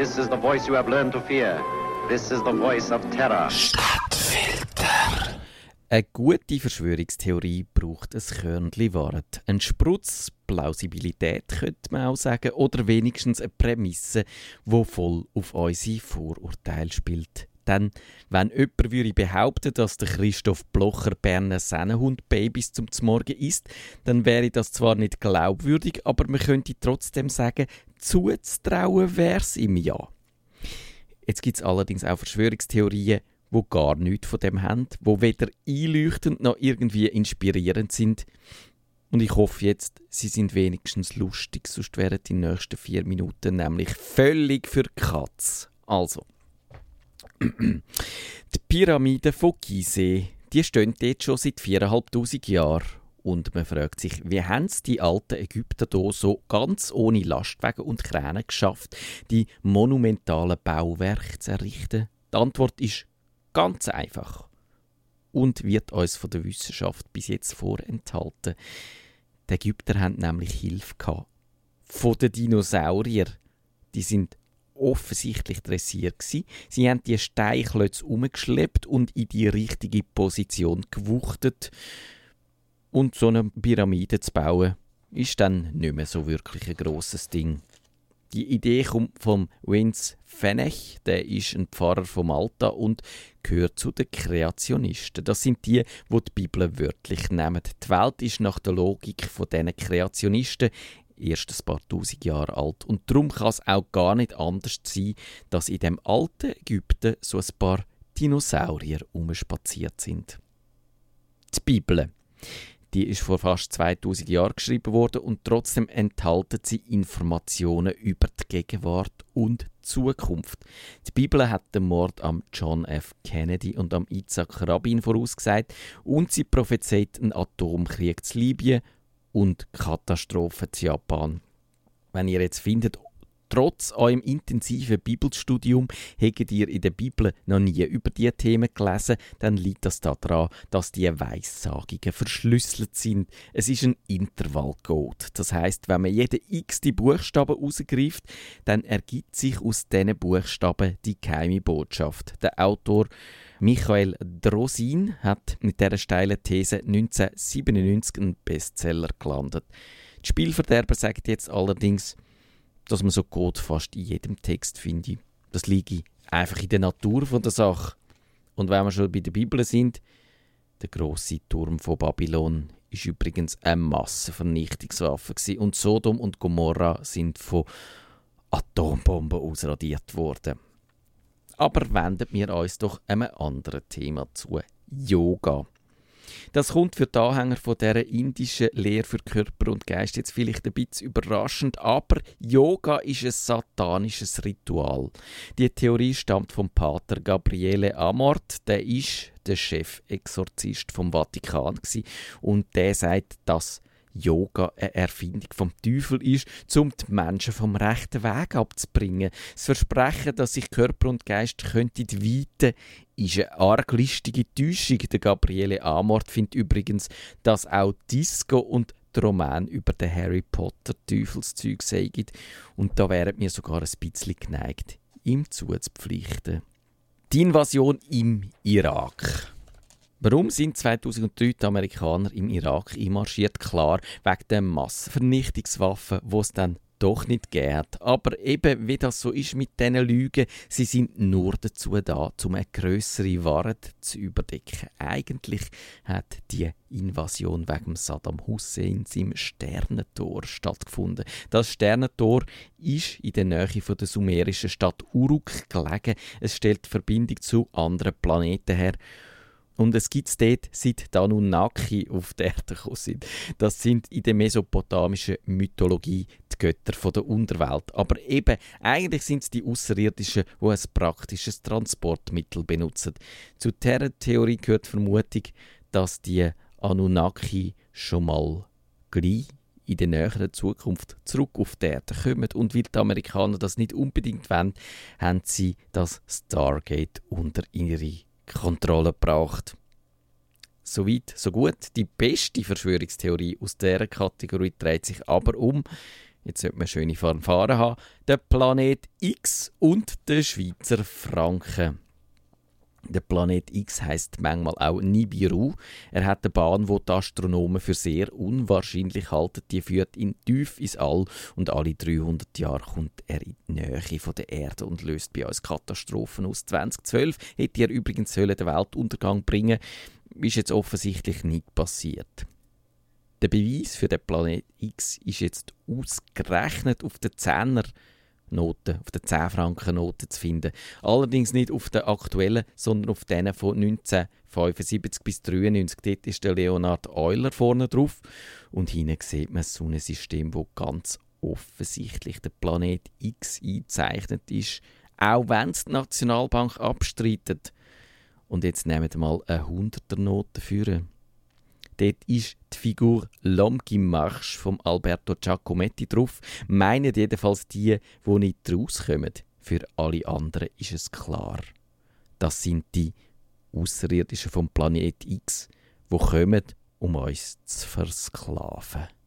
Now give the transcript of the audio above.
This is the voice you have learned to fear. This is the voice of terror. Stadtfilter. Eine gute Verschwörungstheorie braucht ein Körnchen Wahrheit. Ein Sprutz Plausibilität, könnte man auch sagen, oder wenigstens eine Prämisse, die voll auf unsere Vorurteile spielt. Denn wenn jemand würde behaupten, dass der Christoph Blocher Berner Sennenhund-Babys zum Morgen isst, dann wäre das zwar nicht glaubwürdig, aber man könnte trotzdem sagen, zuzutrauen wäre es ihm ja. Jetzt gibt es allerdings auch Verschwörungstheorien, wo gar nichts von dem haben, wo weder einleuchtend noch irgendwie inspirierend sind. Und ich hoffe jetzt, sie sind wenigstens lustig, sonst wären die nächsten vier Minuten nämlich völlig für Katz. Also. Die Pyramiden von Gizeh, die stehen dort schon seit 4'500 Jahren. Und man fragt sich, wie haben es die alten Ägypter hier so ganz ohne Lastwagen und Kräne geschafft, die monumentalen Bauwerke zu errichten? Die Antwort ist ganz einfach und wird uns von der Wissenschaft bis jetzt vorenthalten. Die Ägypter haben nämlich Hilfe gehabt. Von den Dinosauriern. Die sind offensichtlich dressiert. Sie haben die Steinklötze umgeschleppt und in die richtige Position gewuchtet. Und so eine Pyramide zu bauen, ist dann nicht mehr so wirklich ein grosses Ding. Die Idee kommt von Vince Fenech, der ist ein Pfarrer von Malta und gehört zu den Kreationisten. Das sind die, die die Bibel wörtlich nehmen. Die Welt ist nach der Logik von diesen Kreationisten erst ein paar tausend Jahre alt. Und darum kann es auch gar nicht anders sein, dass in dem alten Ägypten so ein paar Dinosaurier umspaziert sind. Die Bibel. Die ist vor fast 2000 Jahren geschrieben worden und trotzdem enthalten sie Informationen über die Gegenwart und Zukunft. Die Bibel hat den Mord am John F. Kennedy und am Isaac Rabin vorausgesagt und sie prophezeit einen Atomkrieg zu Libyen und Katastrophen zu Japan. Wenn ihr jetzt findet, trotz eurem intensiven Bibelstudium habt ihr in der Bibel noch nie über diese Themen gelesen, dann liegt das daran, dass die Weissagungen verschlüsselt sind. Es ist ein Intervallcode. Das heißt, wenn man jeden x die Buchstaben rausgreift, dann ergibt sich aus diesen Buchstaben die geheime Botschaft. Der Autor Michael Drosin hat mit dieser steilen These 1997 einen Bestseller gelandet. Die Spielverderber sagt jetzt allerdings, dass man so Code fast in jedem Text finde. Das liegt einfach in der Natur von der Sache. Und wenn wir schon bei der Bibel sind, der große Turm von Babylon ist übrigens eine Massenvernichtungswaffe gewesen. und Sodom und Gomorra sind von Atombomben ausradiert worden. Aber wenden wir uns doch einem anderen Thema zu: Yoga. Das kommt für die Anhänger von dieser indischen Lehre für Körper und Geist jetzt vielleicht ein bisschen überraschend, aber Yoga ist ein satanisches Ritual. Die Theorie stammt vom Pater Gabriele Amort, der ist der Chefexorzist vom Vatikan und der sagt, dass Yoga eine Erfindung vom Teufel ist, um die Menschen vom rechten Weg abzubringen. Das Versprechen, dass sich Körper und Geist könnten weiten, ist eine arglistige Täuschung. Der Gabriele Amort findet übrigens, dass auch Disco und die Roman über den Harry Potter Teufelszeug sagen. Und da wären wir sogar ein bisschen geneigt, ihm zuzupflichten. Die Invasion im Irak. Warum sind 2003 die Amerikaner im Irak einmarschiert? Klar, wegen der Massenvernichtungswaffen, die es dann doch nicht geht. Aber eben, wie das so ist mit diesen Lügen, sie sind nur dazu da, um eine grössere Wahrheit zu überdecken. Eigentlich hat die Invasion wegen Saddam Hussein im Sternentor stattgefunden. Das Sternentor ist in der Nähe von der sumerischen Stadt Uruk gelegen. Es stellt Verbindung zu anderen Planeten her. Und es gibt es dort, seit die Anunnaki auf der Erde gekommen sind. Das sind in der mesopotamischen Mythologie die Götter von der Unterwelt. Aber eben, eigentlich sind es die Außerirdischen, die ein praktisches Transportmittel benutzen. Zu dieser Theorie gehört die Vermutung, dass die Anunnaki schon mal gleich in der näheren Zukunft zurück auf die Erde kommen. Und weil die Amerikaner das nicht unbedingt wollen, haben sie das Stargate unter ihre Kontrolle gebracht. Soweit, so gut. Die beste Verschwörungstheorie aus dieser Kategorie dreht sich aber um Jetzt sollte man schöne Fanfaren haben. Der Planet X und der Schweizer Franken. Der Planet X heißt manchmal auch Nibiru. Er hat eine Bahn, wo die Astronomen für sehr unwahrscheinlich halten. Die führt ihn tief ins All und alle 300 Jahre kommt er in die Nähe von der Erde und löst bei uns Katastrophen aus. 2012 hätte er übrigens den Weltuntergang bringen ist jetzt offensichtlich nicht passiert. Der Beweis für den Planet X ist jetzt ausgerechnet auf den Zehner Noten, auf den 10 Franken Noten zu finden. Allerdings nicht auf den aktuellen, sondern auf denen von 1975 bis 1993. Dort ist der Leonard Euler vorne drauf und hinten sieht man so ein System, wo ganz offensichtlich der Planet X eingezeichnet ist, auch wenn es die Nationalbank abstreitet. Und jetzt nehmen wir mal eine 100er Note führen. Dort ist die Figur L'Homme qui marche vom Alberto Giacometti drauf. Meinen jedenfalls die, die nicht rauskommen. Für alle anderen ist es klar. Das sind die Außerirdischen vom Planet X, die kommen, um uns zu versklaven.